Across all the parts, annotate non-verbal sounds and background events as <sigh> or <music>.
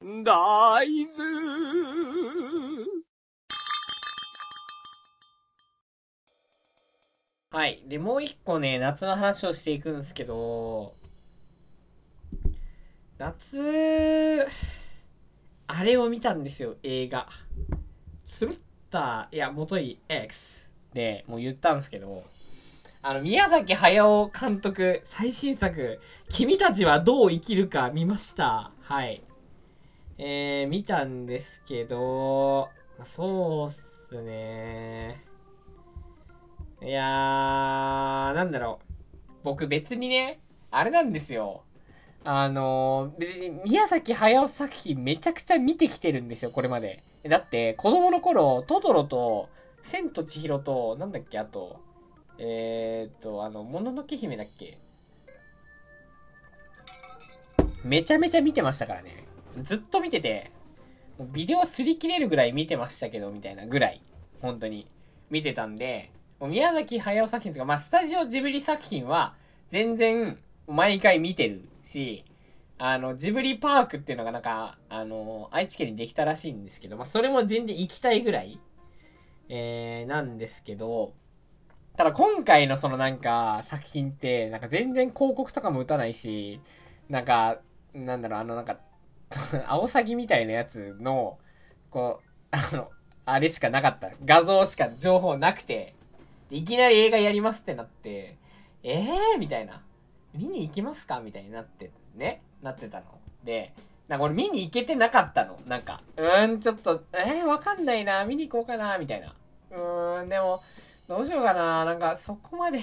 大豆はい。で、もう一個ね、夏の話をしていくんですけど、夏、あれを見たんですよ、映画。つるった、いや、元い X で、もう言ったんですけど、あの、宮崎駿監督、最新作、君たちはどう生きるか見ました。はい。えー、見たんですけど、そうっすね。いやー、なんだろう。僕別にね、あれなんですよ。あのー、別に宮崎駿作品めちゃくちゃ見てきてるんですよ、これまで。だって、子供の頃、トトロと、千と千尋と、なんだっけ、あと、えー、っと、あの、もののけ姫だっけ？めちゃめちゃ見てましたからね。ずっと見てて、もうビデオ擦り切れるぐらい見てましたけど、みたいなぐらい、本当に。見てたんで、もう宮崎駿作品とか、まあ、スタジオジブリ作品は、全然、毎回見てるし、あの、ジブリパークっていうのがなんか、あの、愛知県にできたらしいんですけど、まあ、それも全然行きたいぐらい、えー、なんですけど、ただ今回のそのなんか作品って、なんか全然広告とかも打たないし、なんか、なんだろう、あのなんか、<laughs> アオサギみたいなやつの、こう、あの、あれしかなかった。画像しか情報なくて、いきなり映画やりますってなって、ええー、みたいな。見に行きますか？みたいになって、ね、なってたの。で、なんか俺見に行けてなかったの。なんか、うーん、ちょっと、えー、わかんないな。見に行こうかな。みたいな。うーん、でも、どうしようかな。なんか、そこまで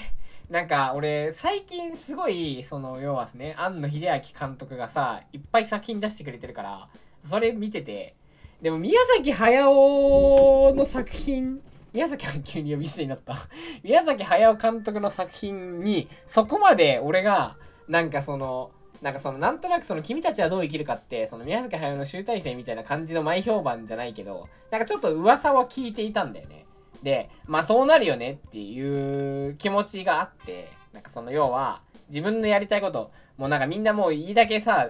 なんか、俺、最近すごい、その、要はですね、庵野秀明監督がさ、いっぱい作品出してくれてるから、それ見てて、でも宮崎駿の作品、宮崎は急に呼び捨てになった <laughs> 宮崎駿監督の作品に、そこまで俺が、なんかその、なんかその、なんとなくその、君たちはどう生きるかって、その宮崎駿の集大成みたいな感じの前評判じゃないけど、なんかちょっと噂は聞いていたんだよね。で、まあそうなるよねっていう気持ちがあって、なんかその要は、自分のやりたいこと、もうなんかみんなもういいだけさ、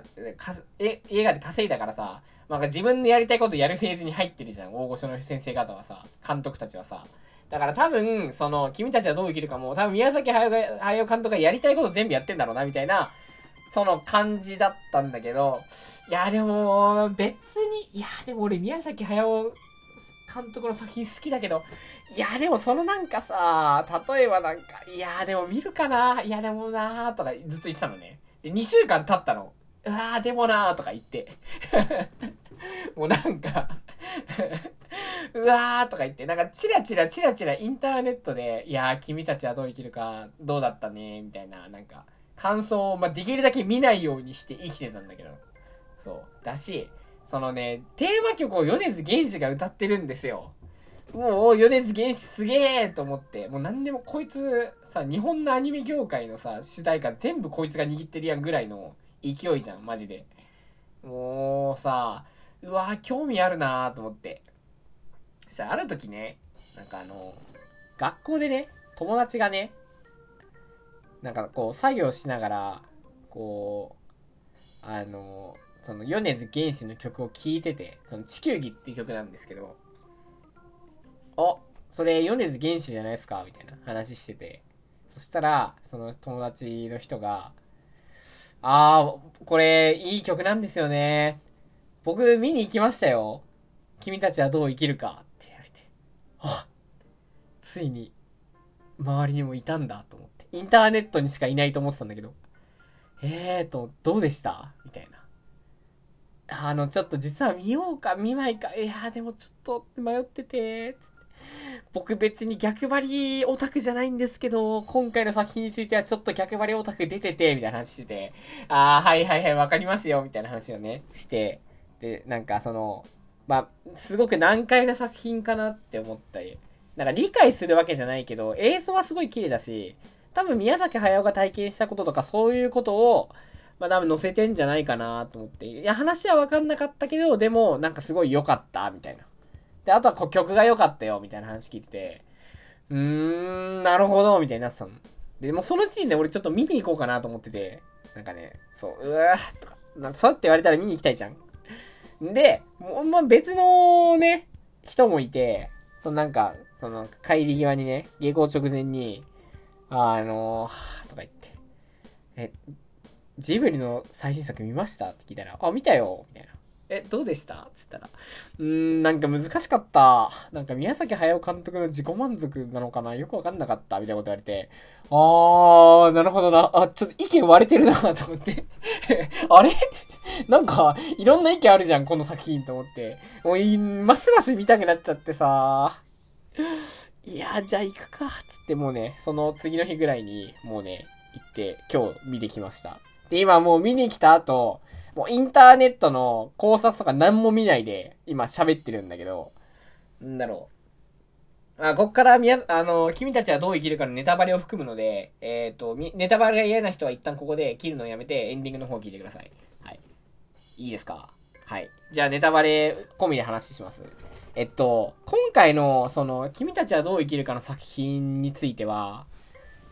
映画で稼いだからさ、なんか自分のやりたいことやるフェーズに入ってるじゃん。大御所の先生方はさ、監督たちはさ。だから多分、その、君たちはどう生きるかも、多分宮崎駿監督がやりたいこと全部やってんだろうな、みたいな、その感じだったんだけど、いや、でも、別に、いや、でも俺宮崎駿監督の作品好きだけど、いや、でもそのなんかさ、例えばなんか、いや、でも見るかないや、でもなーとかずっと言ってたのね。で、2週間経ったの。うわー、でもなーとか言って。<laughs> もうなんか <laughs> うわーとか言って、なんかチラチラチラチラインターネットで、いやー、君たちはどう生きるか、どうだったねみたいな、なんか、感想を、ま、できるだけ見ないようにして生きてたんだけど。そう。だし、そのね、テーマ曲を米津玄師が歌ってるんですよ。もう、米津玄師すげえと思って、もう何でもこいつ、さ、日本のアニメ業界のさ、主題歌全部こいつが握ってるやんぐらいの勢いじゃん、マジで。もうさ、うわ興味あるなーと思って。そしたらある時ね、なんかあの、学校でね、友達がね、なんかこう、作業しながら、こう、あの、その米津玄師の曲を聴いてて、その地球儀っていう曲なんですけど、あ、それ米津玄師じゃないですかみたいな話してて、そしたら、その友達の人が、あー、これいい曲なんですよね。僕見に行きましたよ。君たちはどう生きるかって言われて、あ、ついに周りにもいたんだと思って。インターネットにしかいないと思ってたんだけど、えーと、どうでした？みたいな。あの、ちょっと実は見ようか、見ないか、いやでもちょっと迷ってて、つって。僕別に逆張りオタクじゃないんですけど、今回の作品についてはちょっと逆張りオタク出てて、みたいな話してて、ああ、はいはいはい、わかりますよ、みたいな話をね、して、で、なんかその、まあ、すごく難解な作品かなって思ったり、なんか理解するわけじゃないけど、映像はすごい綺麗だし、多分宮崎駿が体験したこととかそういうことを、まあ多分載せてんじゃないかなと思って。いや、話はわかんなかったけど、でも、なんかすごい良かった、みたいな。で、あとは曲が良かったよ、みたいな話聞いてて、うーん、なるほど、みたいになってたの。で、もうその時点で俺ちょっと見に行こうかなと思ってて、なんかね、そう、うわーとか、なんかそうって言われたら見に行きたいじゃん。で、もうまあ、別のね、人もいて、そのなんか、その帰り際にね、下校直前に、あのー、とか言って、え、ジブリの最新作見ました？って聞いたら、あ、見たよみたいな。え、どうでした？つったら。うーん、なんか難しかった。なんか宮崎駿監督の自己満足なのかな？よくわかんなかった。みたいなこと言われて。あー、なるほどな。あ、ちょっと意見割れてるなと思って <laughs> あれ？なんか、いろんな意見あるじゃん、この作品と思って。もう、ますます見たくなっちゃってさ。いや、じゃあ行くか。つってもうね、その次の日ぐらいに、もうね、行って、今日見てきました。で、今もう見に来た後、もうインターネットの考察とか何も見ないで、今喋ってるんだけど、なんだろう。あ、こっからみや、あの、君たちはどう生きるかのネタバレを含むので、えっ、ー、と、ネタバレが嫌な人は一旦ここで切るのをやめてエンディングの方を聞いてください。はい。いいですか？はい。じゃあネタバレ込みで話します。えっと、今回の、その、君たちはどう生きるかの作品については、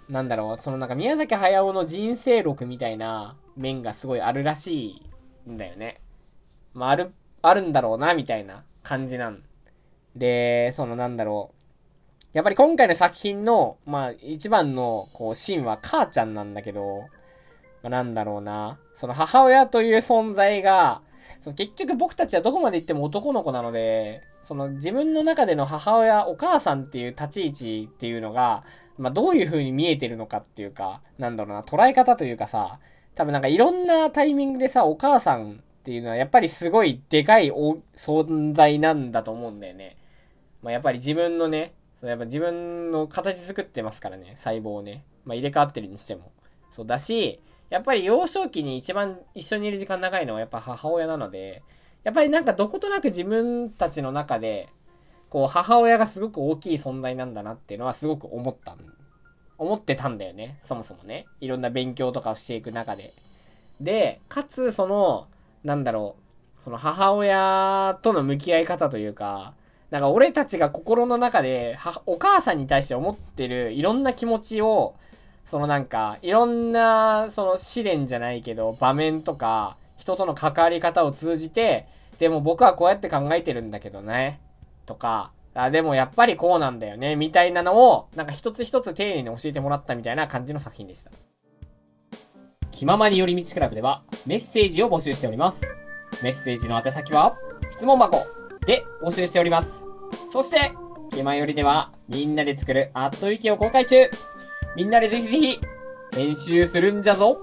なんだろう、そのなんか宮崎駿の人生録みたいな面がすごいあるらしいんだよね。まあ、ある、あるんだろうな、みたいな感じなん。で、そのなんだろう。やっぱり今回の作品の、まあ、一番の、こう、シーンは母ちゃんなんだけど、まあ、なんだろうな。その母親という存在が、その結局僕たちはどこまで行っても男の子なので、その自分の中での母親、お母さんっていう立ち位置っていうのが、まあ、どういう風に見えてるのかっていうか、なんだろうな、捉え方というかさ、多分なんかいろんなタイミングでさ、お母さんっていうのはやっぱりすごいでかい存在なんだと思うんだよね。まあ、やっぱり自分のね、やっぱ自分の形作ってますからね、細胞をね。まあ、入れ替わってるにしても。そうだし、やっぱり幼少期に一番一緒にいる時間長いのはやっぱ母親なので、やっぱりなんかどことなく自分たちの中で、こう母親がすごく大きい存在なんだなっていうのはすごく思った思ってたんだよね。そもそもね。いろんな勉強とかをしていく中で。で、かつ、その、なんだろう、その母親との向き合い方というか、なんか俺たちが心の中で、お母さんに対して思ってるいろんな気持ちを、そのなんか、いろんな、その試練じゃないけど、場面とか、人との関わり方を通じて、でも僕はこうやって考えてるんだけどね、とか、あ、でもやっぱりこうなんだよね、みたいなのを、なんか一つ一つ丁寧に教えてもらったみたいな感じの作品でした。気ままに寄り道クラブではメッセージを募集しております。メッセージの宛先は、質問箱で募集しております。そして、気まよりでは、みんなで作るアットウィキを公開中みんなでぜひぜひ、練習するんじゃぞ